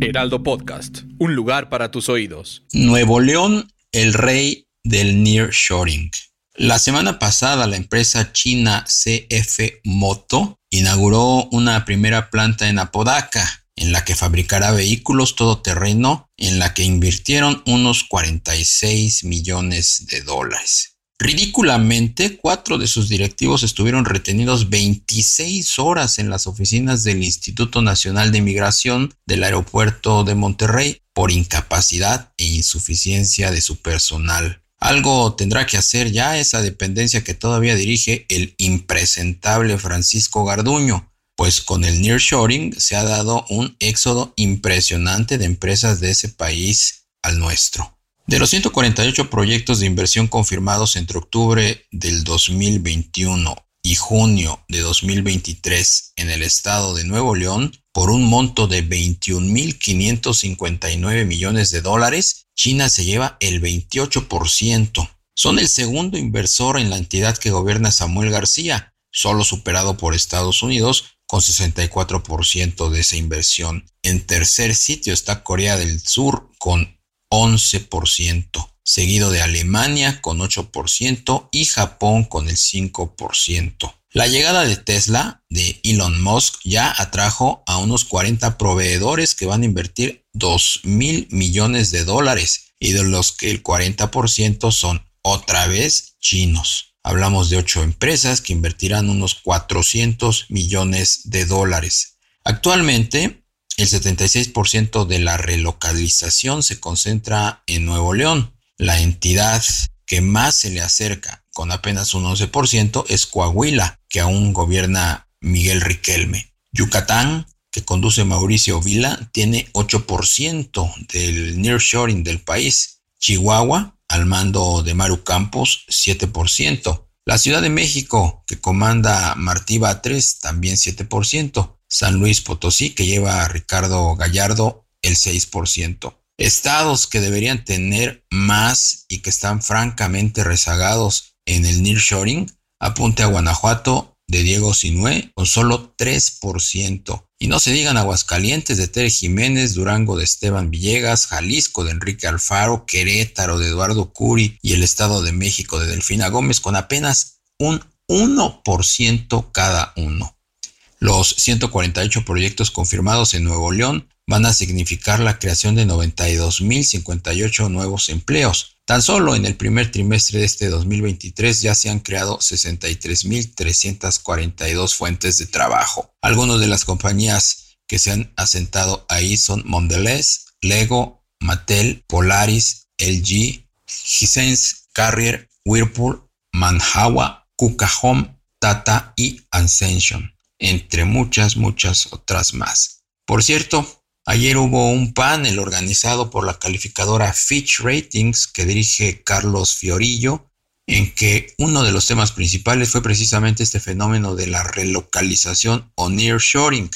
Heraldo Podcast, un lugar para tus oídos. Nuevo León, el rey del nearshoring. La semana pasada la empresa china CF Moto inauguró una primera planta en Apodaca, en la que fabricará vehículos todoterreno, en la que invirtieron unos 46 millones de dólares. Ridículamente, cuatro de sus directivos estuvieron retenidos 26 horas en las oficinas del Instituto Nacional de Migración del aeropuerto de Monterrey por incapacidad e insuficiencia de su personal. Algo tendrá que hacer ya esa dependencia que todavía dirige el impresentable Francisco Garduño, pues con el nearshoring se ha dado un éxodo impresionante de empresas de ese país al nuestro. De los 148 proyectos de inversión confirmados entre octubre del 2021 y junio de 2023 en el estado de Nuevo León, por un monto de 21.559 millones de dólares, China se lleva el 28%. Son el segundo inversor en la entidad que gobierna Samuel García, solo superado por Estados Unidos con 64% de esa inversión. En tercer sitio está Corea del Sur con 11%, seguido de Alemania con 8% y Japón con el 5%. La llegada de Tesla de Elon Musk ya atrajo a unos 40 proveedores que van a invertir 2 mil millones de dólares y de los que el 40% son otra vez chinos. Hablamos de 8 empresas que invertirán unos 400 millones de dólares. Actualmente, el 76% de la relocalización se concentra en Nuevo León. La entidad que más se le acerca, con apenas un 11%, es Coahuila, que aún gobierna Miguel Riquelme. Yucatán, que conduce Mauricio Vila, tiene 8% del nearshoring del país. Chihuahua, al mando de Maru Campos, 7%. La Ciudad de México, que comanda Martí Batres, también 7%. San Luis Potosí, que lleva a Ricardo Gallardo el 6%. Estados que deberían tener más y que están francamente rezagados en el nearshoring, apunte a Guanajuato de Diego Sinué con solo 3%. Y no se digan Aguascalientes de Tere Jiménez, Durango de Esteban Villegas, Jalisco de Enrique Alfaro, Querétaro de Eduardo Curi y el Estado de México de Delfina Gómez con apenas un 1% cada uno. Los 148 proyectos confirmados en Nuevo León van a significar la creación de 92.058 nuevos empleos. Tan solo en el primer trimestre de este 2023 ya se han creado 63.342 fuentes de trabajo. Algunas de las compañías que se han asentado ahí son Mondelez, Lego, Mattel, Polaris, LG, Hisense, Carrier, Whirlpool, Manhawa, Kuka Home, Tata y Ascension entre muchas, muchas otras más. Por cierto, ayer hubo un panel organizado por la calificadora Fitch Ratings que dirige Carlos Fiorillo, en que uno de los temas principales fue precisamente este fenómeno de la relocalización o nearshoring,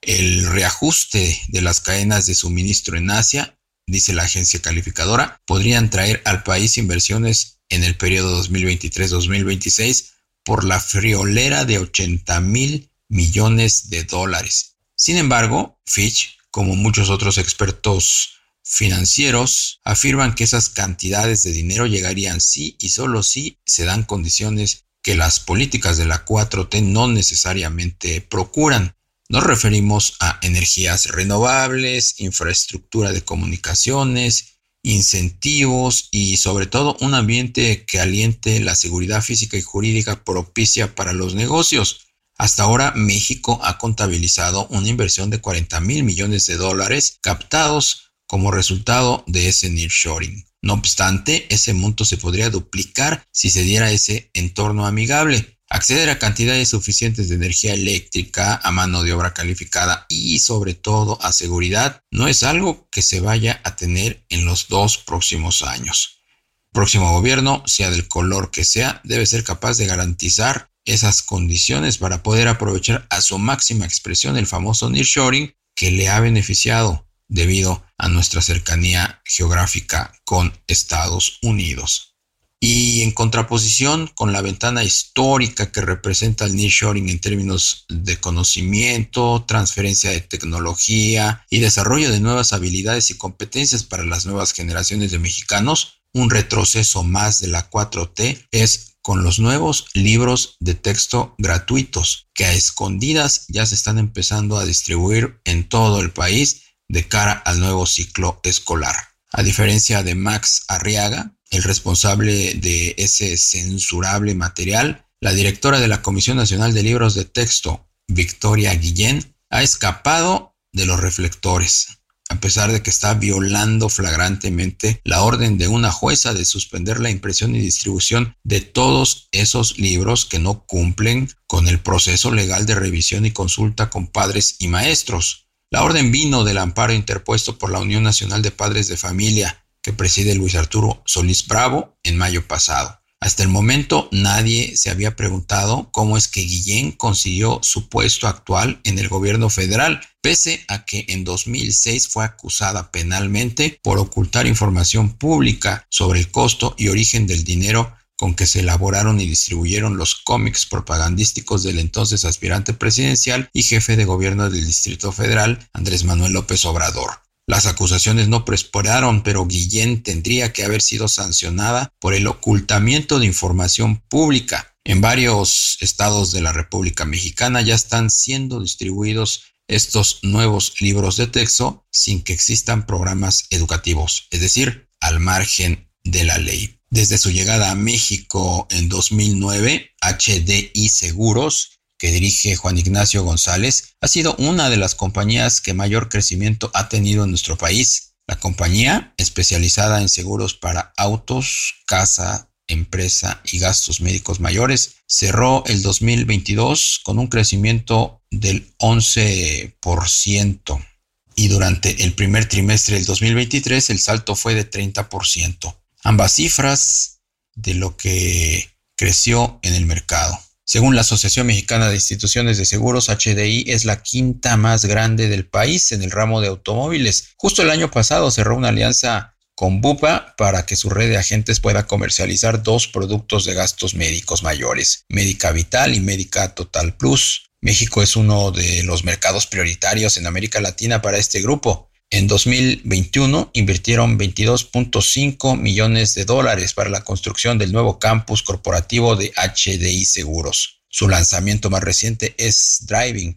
el reajuste de las cadenas de suministro en Asia, dice la agencia calificadora, podrían traer al país inversiones en el periodo 2023-2026 por la friolera de 80 mil millones de dólares. Sin embargo, Fitch, como muchos otros expertos financieros, afirman que esas cantidades de dinero llegarían sí y solo si se dan condiciones que las políticas de la 4T no necesariamente procuran. Nos referimos a energías renovables, infraestructura de comunicaciones, incentivos y sobre todo un ambiente que aliente la seguridad física y jurídica propicia para los negocios. Hasta ahora México ha contabilizado una inversión de 40 mil millones de dólares captados como resultado de ese nearshoring. No obstante, ese monto se podría duplicar si se diera ese entorno amigable. Acceder a cantidades suficientes de energía eléctrica, a mano de obra calificada y sobre todo a seguridad no es algo que se vaya a tener en los dos próximos años. El próximo gobierno, sea del color que sea, debe ser capaz de garantizar esas condiciones para poder aprovechar a su máxima expresión el famoso nearshoring que le ha beneficiado debido a nuestra cercanía geográfica con Estados Unidos. Y en contraposición con la ventana histórica que representa el nearshoring en términos de conocimiento, transferencia de tecnología y desarrollo de nuevas habilidades y competencias para las nuevas generaciones de mexicanos, un retroceso más de la 4T es con los nuevos libros de texto gratuitos que a escondidas ya se están empezando a distribuir en todo el país de cara al nuevo ciclo escolar. A diferencia de Max Arriaga, el responsable de ese censurable material, la directora de la Comisión Nacional de Libros de Texto, Victoria Guillén, ha escapado de los reflectores, a pesar de que está violando flagrantemente la orden de una jueza de suspender la impresión y distribución de todos esos libros que no cumplen con el proceso legal de revisión y consulta con padres y maestros. La orden vino del amparo interpuesto por la Unión Nacional de Padres de Familia, que preside Luis Arturo Solís Bravo en mayo pasado. Hasta el momento nadie se había preguntado cómo es que Guillén consiguió su puesto actual en el gobierno federal, pese a que en 2006 fue acusada penalmente por ocultar información pública sobre el costo y origen del dinero con que se elaboraron y distribuyeron los cómics propagandísticos del entonces aspirante presidencial y jefe de gobierno del Distrito Federal, Andrés Manuel López Obrador. Las acusaciones no prosperaron, pero Guillén tendría que haber sido sancionada por el ocultamiento de información pública. En varios estados de la República Mexicana ya están siendo distribuidos estos nuevos libros de texto sin que existan programas educativos, es decir, al margen de la ley. Desde su llegada a México en 2009, HDI Seguros que dirige Juan Ignacio González, ha sido una de las compañías que mayor crecimiento ha tenido en nuestro país. La compañía, especializada en seguros para autos, casa, empresa y gastos médicos mayores, cerró el 2022 con un crecimiento del 11% y durante el primer trimestre del 2023 el salto fue de 30%. Ambas cifras de lo que creció en el mercado. Según la Asociación Mexicana de Instituciones de Seguros, HDI es la quinta más grande del país en el ramo de automóviles. Justo el año pasado cerró una alianza con Bupa para que su red de agentes pueda comercializar dos productos de gastos médicos mayores, Médica Vital y Médica Total Plus. México es uno de los mercados prioritarios en América Latina para este grupo. En 2021 invirtieron 22.5 millones de dólares para la construcción del nuevo campus corporativo de HDI Seguros. Su lanzamiento más reciente es Driving,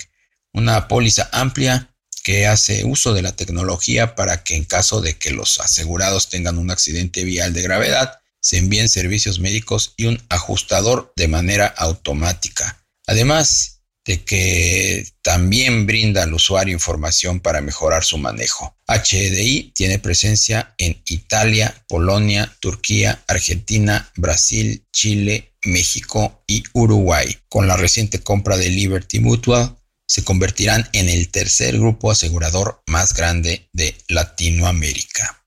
una póliza amplia que hace uso de la tecnología para que en caso de que los asegurados tengan un accidente vial de gravedad, se envíen servicios médicos y un ajustador de manera automática. Además, de que también brinda al usuario información para mejorar su manejo. HDI tiene presencia en Italia, Polonia, Turquía, Argentina, Brasil, Chile, México y Uruguay. Con la reciente compra de Liberty Mutual, se convertirán en el tercer grupo asegurador más grande de Latinoamérica.